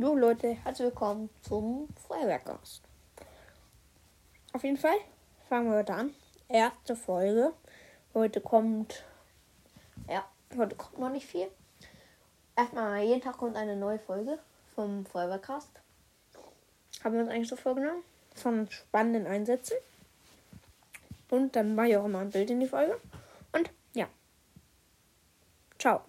Jo Leute, herzlich willkommen zum Feuerwehrcast. Auf jeden Fall fangen wir heute an. Erste Folge. Heute kommt. Ja, heute kommt noch nicht viel. Erstmal, jeden Tag kommt eine neue Folge vom Feuerwehrcast. Haben wir uns eigentlich so vorgenommen. Von spannenden Einsätzen. Und dann mache ich auch immer ein Bild in die Folge. Und ja. Ciao.